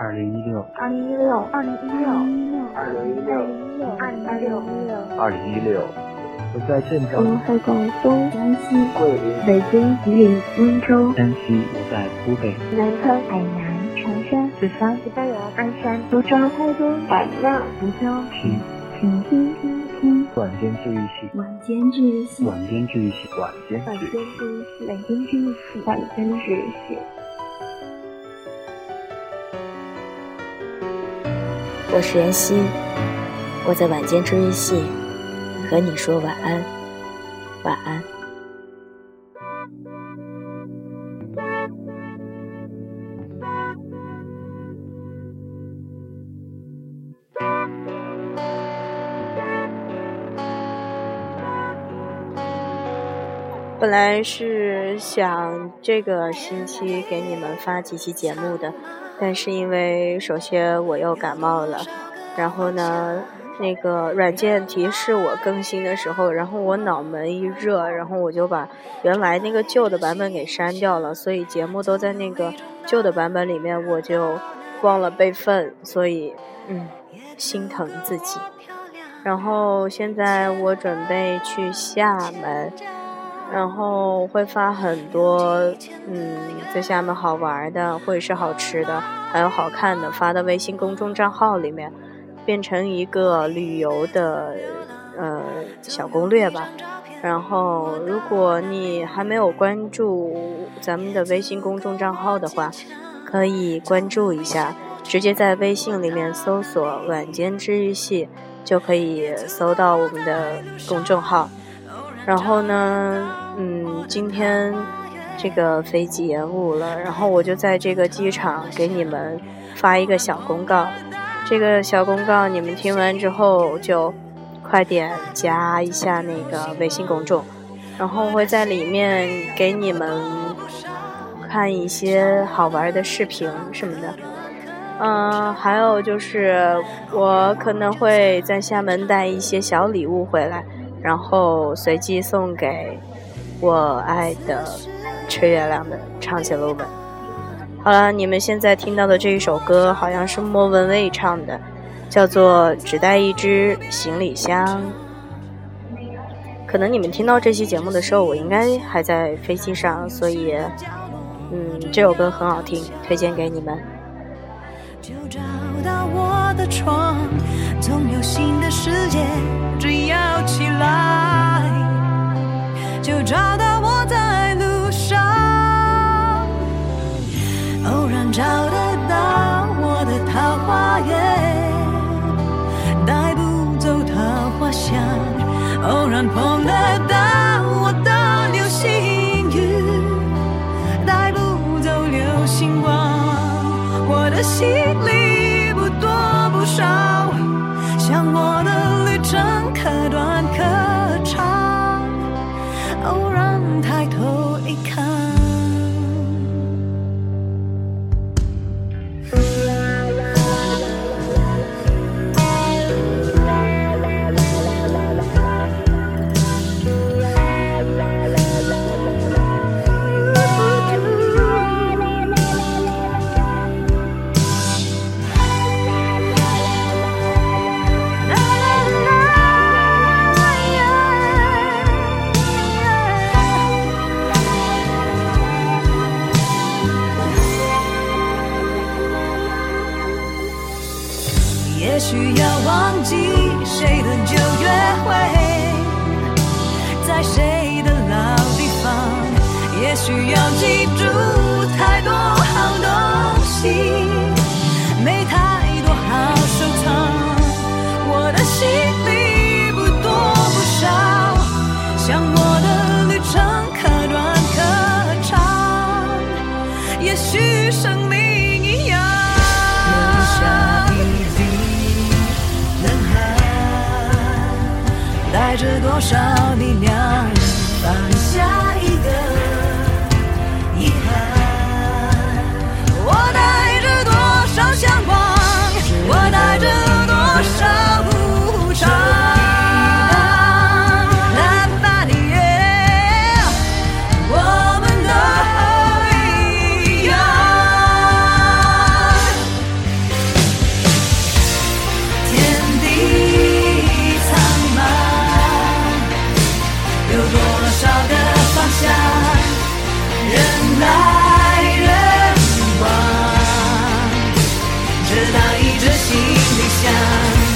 二零一六，二零一六，二零一六，二零一六，二零一六，二零一六。我在镇我江在广东、江西、桂林、北京、吉林、温州、山西，我在湖北，南昌、海南、长沙、四川、西班牙、鞍山、苏州、台东、海纳、福州，听请听听听晚间治愈系，晚间治愈系，晚间治愈系，晚间。治愈系，晚间治愈系，晚间治愈系。我是妍希，我在晚间治愈系和你说晚安，晚安。本来是想这个星期给你们发几期节目的，但是因为首先我又感冒了，然后呢，那个软件提示我更新的时候，然后我脑门一热，然后我就把原来那个旧的版本给删掉了，所以节目都在那个旧的版本里面，我就忘了备份，所以嗯，心疼自己。然后现在我准备去厦门。然后会发很多，嗯，在厦门好玩的，或者是好吃的，还有好看的，发到微信公众账号里面，变成一个旅游的，呃，小攻略吧。然后，如果你还没有关注咱们的微信公众账号的话，可以关注一下，直接在微信里面搜索“晚间治愈系”，就可以搜到我们的公众号。然后呢，嗯，今天这个飞机延误了，然后我就在这个机场给你们发一个小公告。这个小公告你们听完之后就快点加一下那个微信公众，然后会在里面给你们看一些好玩的视频什么的。嗯，还有就是我可能会在厦门带一些小礼物回来。然后随机送给我爱的吹月亮的唱起了吻。好了，你们现在听到的这一首歌好像是莫文蔚唱的，叫做《只带一只行李箱》。可能你们听到这期节目的时候，我应该还在飞机上，所以，嗯，这首歌很好听，推荐给你们。就找到我的床，总有新的世界只要起来，就找到我在路上，偶然找得到我的桃花源，带不走桃花香，偶然碰得到心里。也许要忘记谁的旧约会，在谁的老地方，也许要记住太多好东西，没太多好收藏。我的行李不多不少，像我的旅程可短可长，也许生命着多少力量，家人来人往直到一只新冰箱